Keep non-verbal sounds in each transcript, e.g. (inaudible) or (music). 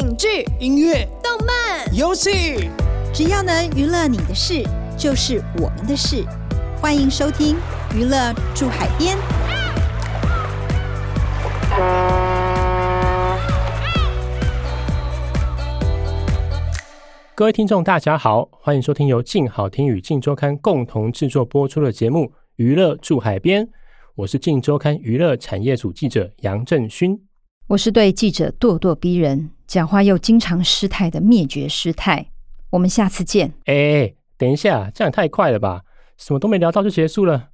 影剧、音乐、动漫、游戏，只要能娱乐你的事，就是我们的事。欢迎收听《娱乐住海边》。各位听众，大家好，欢迎收听由静好听与静周刊共同制作播出的节目《娱乐住海边》，我是静周刊娱乐产业组记者杨振勋。我是对记者咄咄逼人、讲话又经常失态的灭绝师太。我们下次见。哎，等一下，这样也太快了吧？什么都没聊到就结束了？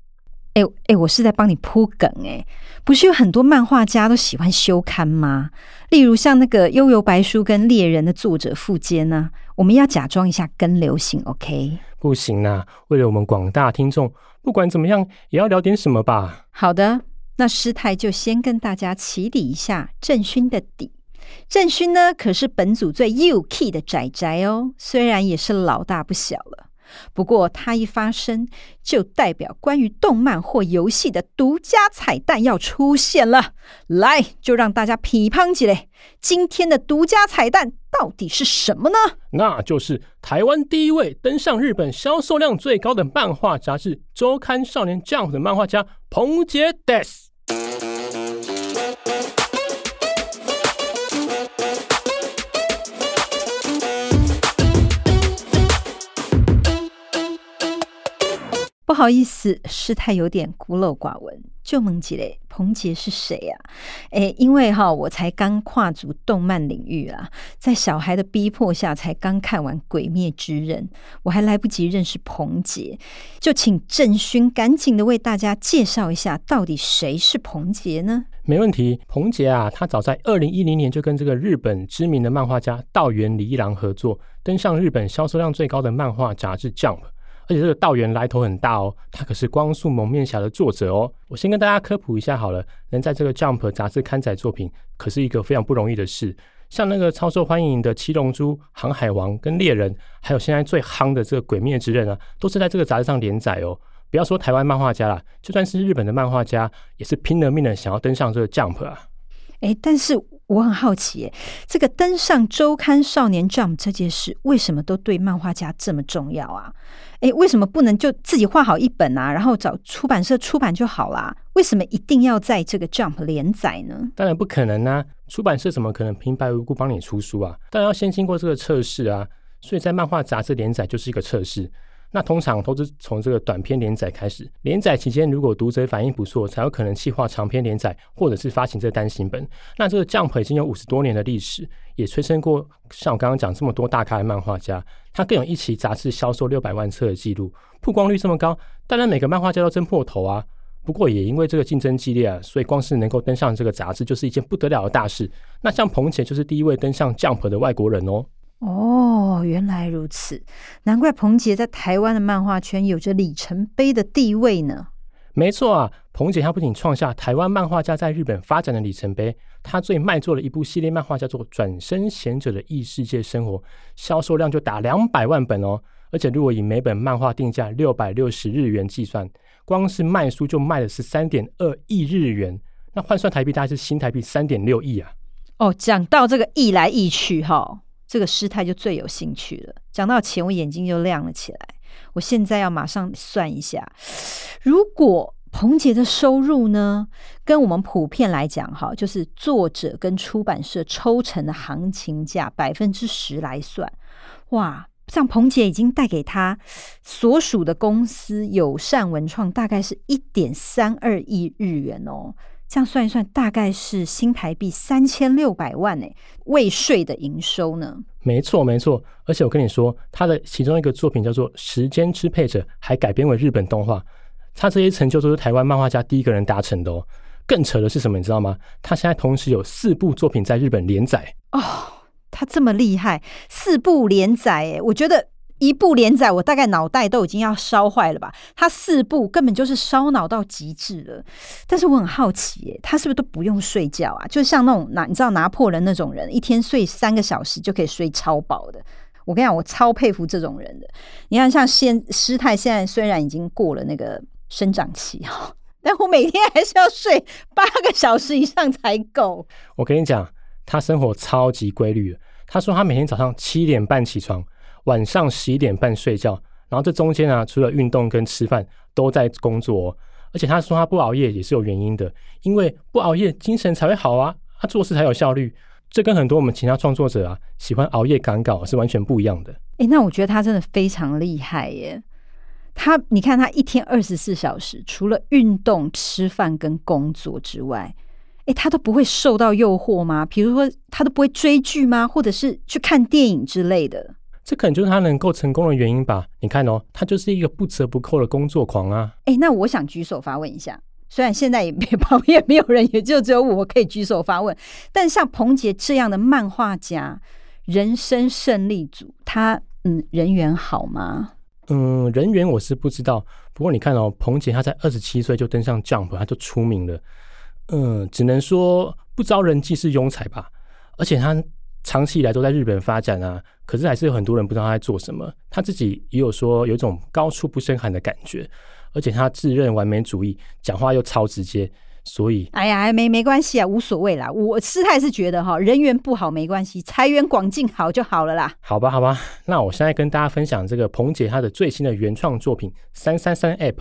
哎哎，我是在帮你铺梗哎，不是有很多漫画家都喜欢休刊吗？例如像那个《悠游白书》跟《猎人》的作者富坚呢，我们要假装一下跟流行，OK？不行啊，为了我们广大听众，不管怎么样也要聊点什么吧。好的，那师太就先跟大家起底一下郑勋的底。郑勋呢，可是本组最 U key 的仔仔哦，虽然也是老大不小了。不过他一发声，就代表关于动漫或游戏的独家彩蛋要出现了。来，就让大家批判起来，今天的独家彩蛋到底是什么呢？那就是台湾第一位登上日本销售量最高的漫画杂志周刊少年 Jump 的漫画家彭杰 Des。不好意思，师太有点孤陋寡闻。就问起嘞，彭杰是谁呀？哎，因为哈，我才刚跨足动漫领域啊，在小孩的逼迫下，才刚看完《鬼灭之刃》，我还来不及认识彭杰，就请郑勋赶紧的为大家介绍一下，到底谁是彭杰呢？没问题，彭杰啊，他早在二零一零年就跟这个日本知名的漫画家道元理一郎合作，登上日本销售量最高的漫画杂志《Jump》。而且这个道元来头很大哦，他可是《光速蒙面侠》的作者哦。我先跟大家科普一下好了，能在这个《Jump》杂志刊载作品，可是一个非常不容易的事。像那个超受欢迎的《七龙珠》《航海王》跟《猎人》，还有现在最夯的这个《鬼灭之刃》啊，都是在这个杂志上连载哦。不要说台湾漫画家啦，就算是日本的漫画家，也是拼了命的想要登上这个《Jump》啊。哎，但是我很好奇，这个登上周刊少年 Jump 这件事，为什么都对漫画家这么重要啊？哎，为什么不能就自己画好一本啊，然后找出版社出版就好啦？为什么一定要在这个 Jump 连载呢？当然不可能啊！出版社怎么可能平白无故帮你出书啊？当然要先经过这个测试啊！所以在漫画杂志连载就是一个测试。那通常都是从这个短篇连载开始，连载期间如果读者反应不错，才有可能企划长篇连载，或者是发行这单行本。那这个 Jump 已经有五十多年的历史，也催生过像我刚刚讲这么多大咖的漫画家。他更有一期杂志销售六百万册的记录，曝光率这么高，当然每个漫画家都争破头啊。不过也因为这个竞争激烈啊，所以光是能够登上这个杂志就是一件不得了的大事。那像彭姐就是第一位登上 Jump 的外国人哦。哦，原来如此，难怪彭杰在台湾的漫画圈有着里程碑的地位呢。没错啊，彭杰他不仅创下台湾漫画家在日本发展的里程碑，他最卖座的一部系列漫画叫做《转身贤者的异世界生活》，销售量就达两百万本哦。而且如果以每本漫画定价六百六十日元计算，光是卖书就卖了十三点二亿日元，那换算台币大概是新台币三点六亿啊。哦，讲到这个亿来亿去哈。这个师太就最有兴趣了。讲到钱，我眼睛就亮了起来。我现在要马上算一下，如果彭杰的收入呢，跟我们普遍来讲，哈，就是作者跟出版社抽成的行情价百分之十来算，哇，像彭杰已经带给他所属的公司友善文创，大概是一点三二亿日元哦。这样算一算，大概是新台币三千六百万诶，未税的营收呢？没错，没错。而且我跟你说，他的其中一个作品叫做《时间支配者》，还改编为日本动画。他这些成就都是台湾漫画家第一个人达成的哦。更扯的是什么，你知道吗？他现在同时有四部作品在日本连载哦。他这么厉害，四部连载诶，我觉得。一部连载，我大概脑袋都已经要烧坏了吧？他四部根本就是烧脑到极致了。但是我很好奇，他是不是都不用睡觉啊？就像那种拿你知道拿破仑那种人，一天睡三个小时就可以睡超饱的。我跟你讲，我超佩服这种人的。你看，像现师太现在虽然已经过了那个生长期哈，(laughs) 但我每天还是要睡八个小时以上才够。我跟你讲。他生活超级规律。他说他每天早上七点半起床，晚上十一点半睡觉，然后这中间啊，除了运动跟吃饭都在工作。而且他说他不熬夜也是有原因的，因为不熬夜精神才会好啊，他做事才有效率。这跟很多我们其他创作者啊喜欢熬夜赶稿是完全不一样的。哎，那我觉得他真的非常厉害耶！他你看他一天二十四小时，除了运动、吃饭跟工作之外，哎，他都不会受到诱惑吗？比如说他都不会追剧吗？或者是去看电影之类的？这可能就是他能够成功的原因吧？你看哦，他就是一个不折不扣的工作狂啊！哎，那我想举手发问一下，虽然现在也没 (laughs) 旁边没有人，也就只有我可以举手发问，但像彭杰这样的漫画家、人生胜利组，他嗯人缘好吗？嗯，人缘我是不知道。不过你看哦，彭杰他在二十七岁就登上 Jump，他就出名了。嗯，只能说不招人忌是庸才吧。而且他。长期以来都在日本发展啊，可是还是有很多人不知道他在做什么。他自己也有说有一种高处不胜寒的感觉，而且他自认完美主义，讲话又超直接，所以哎呀，没没关系啊，无所谓啦。我师太是觉得哈，人缘不好没关系，财源广进好就好了啦。好吧，好吧，那我现在跟大家分享这个彭姐她的最新的原创作品《三三三 App》。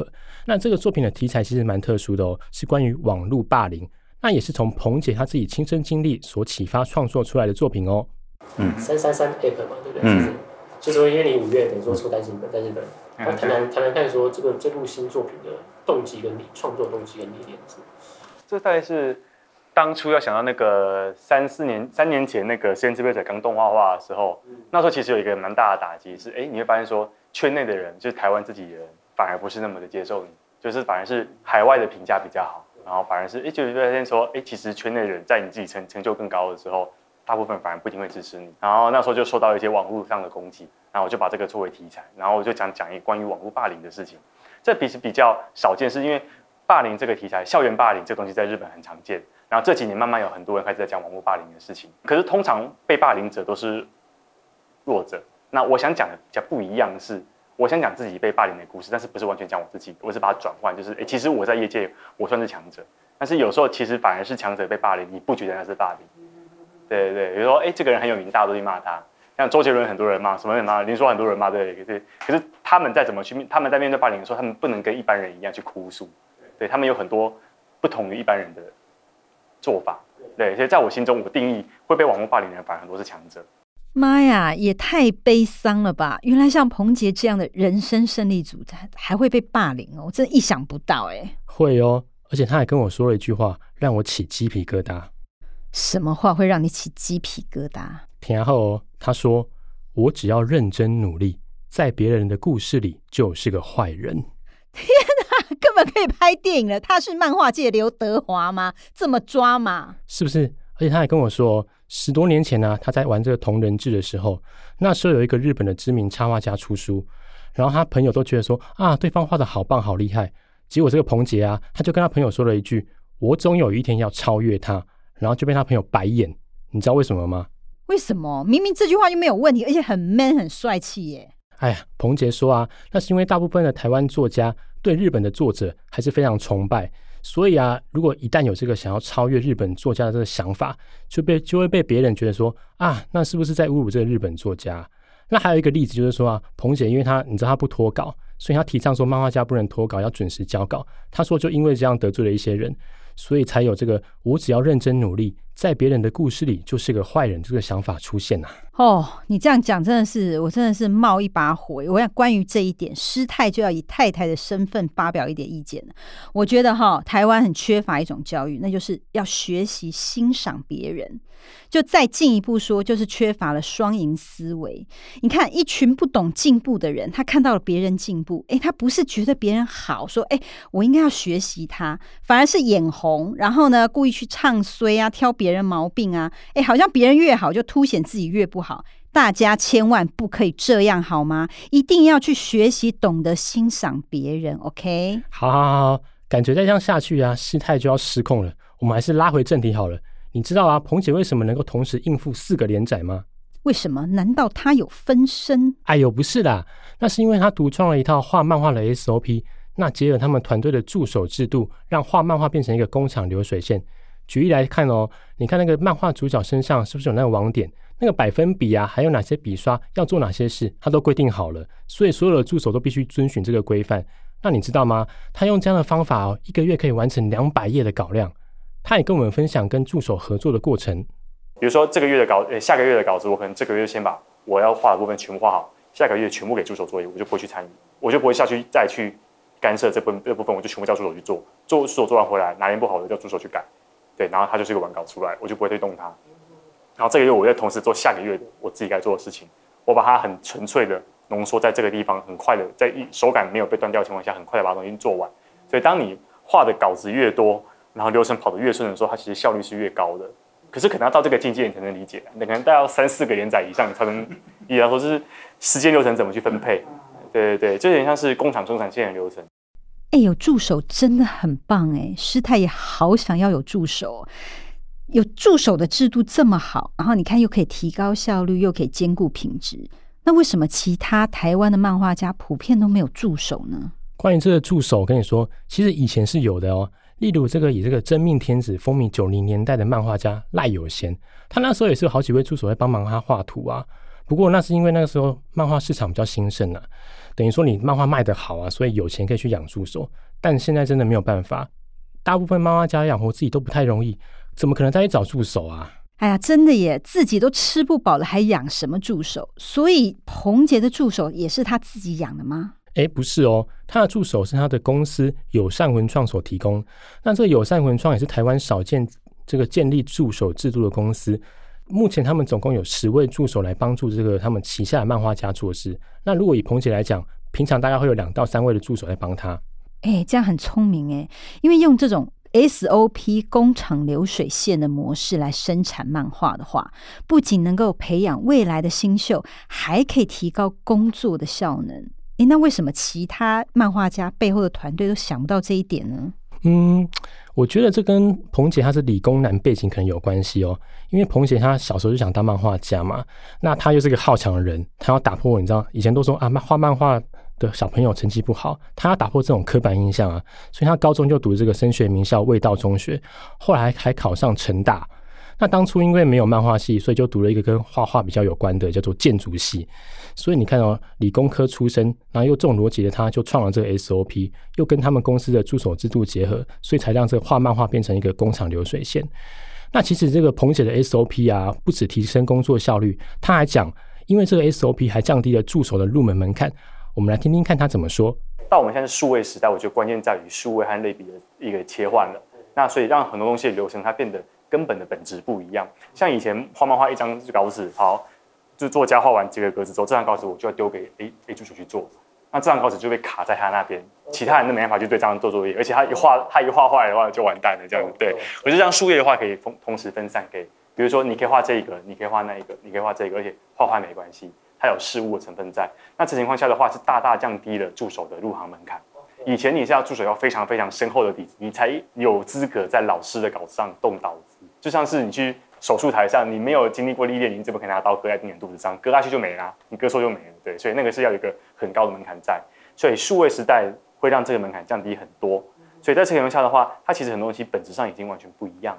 那这个作品的题材其实蛮特殊的哦，是关于网络霸凌。那也是从彭姐她自己亲身经历所启发创作出来的作品哦。嗯，三三三 app 嘛，对不对？嗯，就是说，因为你五月等于说出单行本在日本，那谈谈谈谈看，说这个这部新作品的动机跟你创作动机跟理念是？这大概是当初要想到那个三四年三年前那个《实验之辈者》刚动画化的时候，那时候其实有一个蛮大的打击是，哎，你会发现说圈内的人，就是台湾自己人，反而不是那么的接受你，就是反而是海外的评价比较好。然后反而是，哎，就是发现说，哎，其实圈内人在你自己成成就更高的时候，大部分反而不一定会支持你。然后那时候就受到一些网络上的攻击，然后我就把这个作为题材，然后我就讲讲一关于网络霸凌的事情。这其实比较少见，是因为霸凌这个题材，校园霸凌这东西在日本很常见。然后这几年慢慢有很多人开始在讲网络霸凌的事情。可是通常被霸凌者都是弱者。那我想讲的比较不一样的是。我想讲自己被霸凌的故事，但是不是完全讲我自己，我是把它转换，就是诶，其实我在业界我算是强者，但是有时候其实反而是强者被霸凌，你不觉得那是霸凌？对对对，比如说诶，这个人很有名，大家都去骂他，像周杰伦很多人骂，什么人骂？林说很多人骂，对对。可是他们再怎么去面，他们在面对霸凌的时候，他们不能跟一般人一样去哭诉，对他们有很多不同于一般人的做法，对，所以在我心中，我定义会被网络霸凌的人，反而很多是强者。妈呀，也太悲伤了吧！原来像彭杰这样的人生胜利组，还还会被霸凌哦，我真的意想不到哎。会哦，而且他还跟我说了一句话，让我起鸡皮疙瘩。什么话会让你起鸡皮疙瘩？然后他说：“我只要认真努力，在别人的故事里就是个坏人。”天哪，根本可以拍电影了！他是漫画界刘德华吗？这么抓嘛？是不是？而且他还跟我说。十多年前呢，他在玩这个同人志的时候，那时候有一个日本的知名插画家出书，然后他朋友都觉得说啊，对方画的好棒好厉害。结果这个彭杰啊，他就跟他朋友说了一句：“我总有一天要超越他。”然后就被他朋友白眼。你知道为什么吗？为什么？明明这句话就没有问题，而且很 man 很帅气耶。哎呀，彭杰说啊，那是因为大部分的台湾作家对日本的作者还是非常崇拜。所以啊，如果一旦有这个想要超越日本作家的这个想法，就被就会被别人觉得说啊，那是不是在侮辱这个日本作家？那还有一个例子就是说啊，彭姐因为她你知道她不脱稿，所以她提倡说漫画家不能脱稿，要准时交稿。她说就因为这样得罪了一些人，所以才有这个我只要认真努力，在别人的故事里就是个坏人这个想法出现呐。哦，你这样讲真的是，我真的是冒一把火。我想关于这一点，师太就要以太太的身份发表一点意见我觉得哈，台湾很缺乏一种教育，那就是要学习欣赏别人。就再进一步说，就是缺乏了双赢思维。你看，一群不懂进步的人，他看到了别人进步，诶，他不是觉得别人好，说诶，我应该要学习他，反而是眼红，然后呢，故意去唱衰啊，挑别人毛病啊，诶，好像别人越好，就凸显自己越不好。大家千万不可以这样，好吗？一定要去学习，懂得欣赏别人。OK，好，好，好，感觉再这样下去啊，事态就要失控了。我们还是拉回正题好了。你知道啊，彭姐为什么能够同时应付四个连载吗？为什么？难道她有分身？哎呦，不是啦，那是因为她独创了一套画漫画的 SOP，那结合他们团队的助手制度，让画漫画变成一个工厂流水线。举例来看哦，你看那个漫画主角身上是不是有那个网点？那个百分比啊，还有哪些笔刷要做哪些事，他都规定好了，所以所有的助手都必须遵循这个规范。那你知道吗？他用这样的方法哦，一个月可以完成两百页的稿量。他也跟我们分享跟助手合作的过程。比如说这个月的稿，下个月的稿子，我可能这个月先把我要画的部分全部画好，下个月全部给助手作业，我就不会去参与，我就不会下去再去干涉这部这部分，我就全部叫助手去做。做助手做完回来，哪边不好的叫助手去改，对，然后它就是一个完稿出来，我就不会去动它。然后这个月我再同时做下个月的我自己该做的事情，我把它很纯粹的浓缩在这个地方，很快的在一手感没有被断掉的情况下，很快的把东西做完。所以当你画的稿子越多，然后流程跑得越顺的时候，它其实效率是越高的。可是可能要到这个境界你才能理解，你可能大要三四个连载以上才能理解说就是时间流程怎么去分配。对对对，就有点像是工厂生产线的流程。哎，有助手真的很棒哎，师太也好想要有助手。有助手的制度这么好，然后你看又可以提高效率，又可以兼顾品质，那为什么其他台湾的漫画家普遍都没有助手呢？关于这个助手，我跟你说，其实以前是有的哦。例如这个以这个真命天子风靡九零年代的漫画家赖有贤，他那时候也是有好几位助手在帮忙他画图啊。不过那是因为那个时候漫画市场比较兴盛啊，等于说你漫画卖得好啊，所以有钱可以去养助手。但现在真的没有办法，大部分漫画家养活自己都不太容易。怎么可能再去找助手啊？哎呀，真的耶，自己都吃不饱了，还养什么助手？所以彭杰的助手也是他自己养的吗？哎，不是哦，他的助手是他的公司友善文创所提供。那这个友善文创也是台湾少见这个建立助手制度的公司。目前他们总共有十位助手来帮助这个他们旗下的漫画家做事。那如果以彭杰来讲，平常大概会有两到三位的助手来帮他。哎，这样很聪明哎，因为用这种。SOP 工厂流水线的模式来生产漫画的话，不仅能够培养未来的新秀，还可以提高工作的效能。诶，那为什么其他漫画家背后的团队都想不到这一点呢？嗯，我觉得这跟彭姐她是理工男背景可能有关系哦。因为彭姐她小时候就想当漫画家嘛，那她又是个好强的人，她要打破你知道，以前都说啊，画漫画。的小朋友成绩不好，他要打破这种刻板印象啊，所以他高中就读这个升学名校味道中学，后来还考上成大。那当初因为没有漫画系，所以就读了一个跟画画比较有关的，叫做建筑系。所以你看哦，理工科出身，然后又重逻辑的他，就创了这个 SOP，又跟他们公司的助手制度结合，所以才让这个画漫画变成一个工厂流水线。那其实这个彭姐的 SOP 啊，不止提升工作效率，他还讲，因为这个 SOP 还降低了助手的入门门槛。我们来听听看他怎么说。到我们现在数位时代，我觉得关键在于数位和类比的一个切换了。那所以让很多东西的流程它变得根本的本质不一样。像以前画漫画一张稿纸，好，就作家画完几个格子之后，这张稿纸我就要丢给 A A 助手去做，那这张稿纸就被卡在他那边，其他人都没办法去对这张做作业，而且他一画他一画坏的话就完蛋了，这样子。对，我就这样树叶的话可以同同时分散给，比如说你可以画这一个，你可以画那一个，你可以画这个，而且画坏没关系。它有事物的成分在，那这情况下的话是大大降低了助手的入行门槛。以前你是要助手要非常非常深厚的底子，你才有资格在老师的稿子上动刀子。就像是你去手术台上，你没有经历过历练，你怎么可以拿刀割在病人肚子上？割下去就没了，你割错就没了。对，所以那个是要有一个很高的门槛在。所以数位时代会让这个门槛降低很多。所以在这个情况下的话，它其实很多东西本质上已经完全不一样。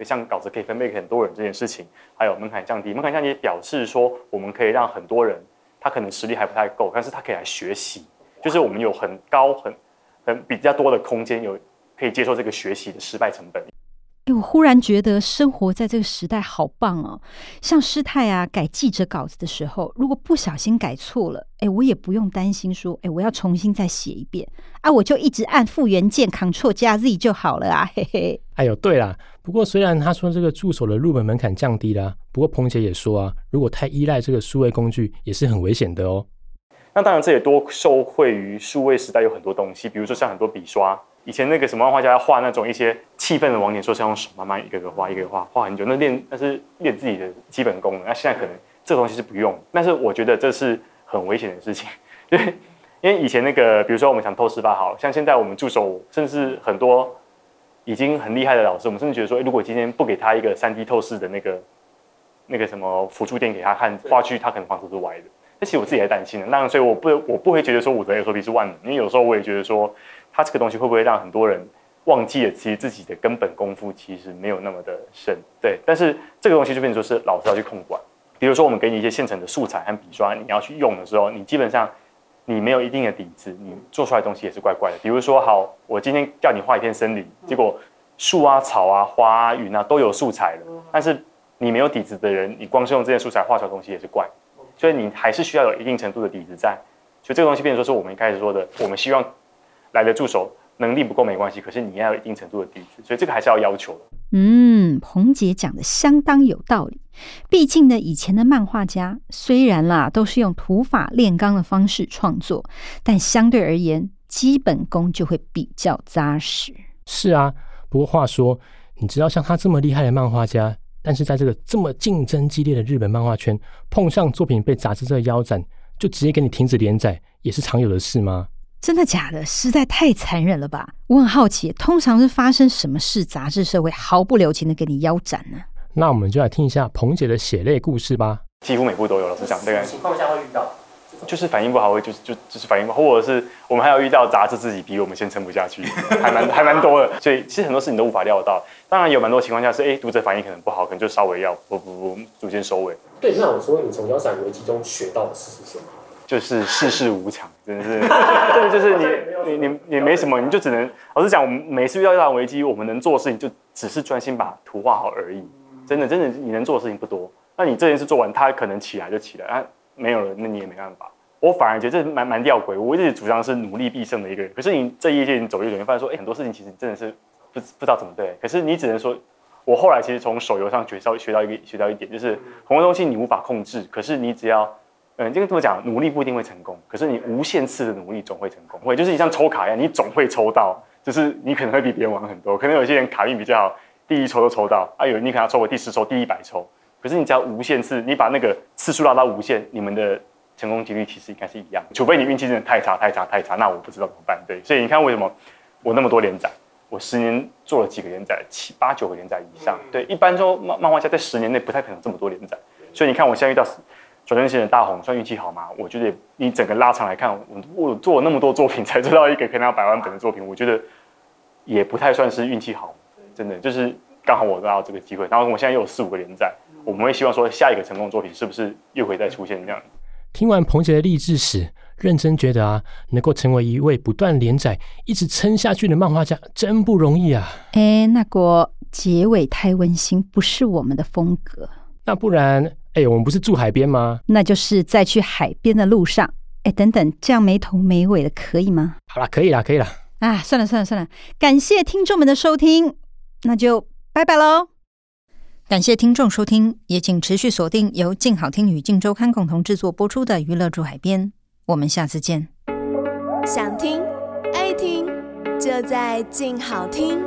像稿子可以分配给很多人这件事情，还有门槛降低，门槛降低表示说我们可以让很多人，他可能实力还不太够，但是他可以来学习，就是我们有很高很很比较多的空间，有可以接受这个学习的失败成本。哎，我忽然觉得生活在这个时代好棒哦！像师太啊，改记者稿子的时候，如果不小心改错了，哎，我也不用担心说，哎，我要重新再写一遍啊，我就一直按复原键，Ctrl 加 Z 就好了啊，嘿嘿。哎呦，对啦，不过虽然他说这个助手的入门门槛降低了，不过彭姐也说啊，如果太依赖这个数位工具，也是很危险的哦。那当然，这也多受惠于数位时代有很多东西，比如说像很多笔刷。以前那个什么漫画家画那种一些气氛的网点，说是用手慢慢一个个画，一个个画，画很久，那练那是练自己的基本功能。那现在可能这个东西是不用，但是我觉得这是很危险的事情，因为因为以前那个，比如说我们想透视吧，好像现在我们助手，甚至很多已经很厉害的老师，我们甚至觉得说，如果今天不给他一个三 D 透视的那个那个什么辅助点给他看，画区他可能画出是歪的。那其实我自己还担心的，那所以我不我不会觉得说我的 SOP 是万能，因为有时候我也觉得说。它这个东西会不会让很多人忘记了其实自己的根本功夫其实没有那么的深，对。但是这个东西就变成说是老师要去控管。比如说我们给你一些现成的素材和笔刷，你要去用的时候，你基本上你没有一定的底子，你做出来的东西也是怪怪的。比如说，好，我今天叫你画一片森林，结果树啊、草啊、花啊、云啊都有素材了，但是你没有底子的人，你光是用这些素材画出来的东西也是怪。所以你还是需要有一定程度的底子在。所以这个东西变成说是我们一开始说的，我们希望来的助手。能力不够没关系，可是你要有一定程度的底子，所以这个还是要要求的。嗯，彭姐讲的相当有道理。毕竟呢，以前的漫画家虽然啦都是用土法炼钢的方式创作，但相对而言，基本功就会比较扎实。是啊，不过话说，你知道像他这么厉害的漫画家，但是在这个这么竞争激烈的日本漫画圈，碰上作品被杂志社腰斩，就直接给你停止连载，也是常有的事吗？真的假的？实在太残忍了吧！我很好奇，通常是发生什么事，杂志社会毫不留情的给你腰斩呢？那我们就来听一下彭姐的血泪故事吧。几乎每部都有，老师讲这个情况下会遇到，就是反应不好，会就是就就是反应不好，或者是我们还要遇到杂志自己比我们先撑不下去，(laughs) 还蛮还蛮多的。所以其实很多事情都无法料到。当然有蛮多情况下是，哎，读者反应可能不好，可能就稍微要不不不逐渐收尾。对，那我说你从腰斩危机中学到的事是什么？就是世事无常，(laughs) 真的是，(laughs) 真的就是你你你你没什么，你就只能老实讲，我们每次遇到一场危机，我们能做的事情就只是专心把图画好而已。真的真的，你能做的事情不多。那你这件事做完，他可能起来就起来，啊，没有了，那你也没办法。我反而觉得这蛮蛮吊诡。我一直主张是努力必胜的一个人，可是你这一届你走一走，你发现说，哎，很多事情其实真的是不不知道怎么对。可是你只能说，我后来其实从手游上学到学到一个学到一点，就是很多东西你无法控制，可是你只要。嗯，这个这么讲，努力不一定会成功，可是你无限次的努力总会成功。会就是你像抽卡一样，你总会抽到，就是你可能会比别人晚很多。可能有些人卡运比较好，第一抽都抽到，啊，有人你可能要抽过第十抽、第一百抽，可是你只要无限次，你把那个次数拉到无限，你们的成功几率其实应该是一样。除非你运气真的太差、太差、太差，那我不知道怎么办。对，所以你看为什么我那么多连载，我十年做了几个连载，七八九个连载以上。对，一般说漫漫画家在十年内不太可能这么多连载，所以你看我现在遇到。转身型的大红算运气好吗？我觉得你整个拉长来看，我我做了那么多作品 (laughs) 才做到一个可以拿百万本的作品，我觉得也不太算是运气好，真的就是刚好我拿到这个机会。然后我现在又有四五个连载，我们会希望说下一个成功作品是不是又会再出现这样？听完彭姐的励志史，认真觉得啊，能够成为一位不断连载、一直撑下去的漫画家，真不容易啊！哎，那个结尾太温馨，不是我们的风格。那不然？哎，我们不是住海边吗？那就是在去海边的路上。哎，等等，这样没头没尾的可以吗？好了，可以了，可以了。啊，算了算了算了，感谢听众们的收听，那就拜拜喽。感谢听众收听，也请持续锁定由静好听与静周刊共同制作播出的《娱乐住海边》，我们下次见。想听爱听，就在静好听。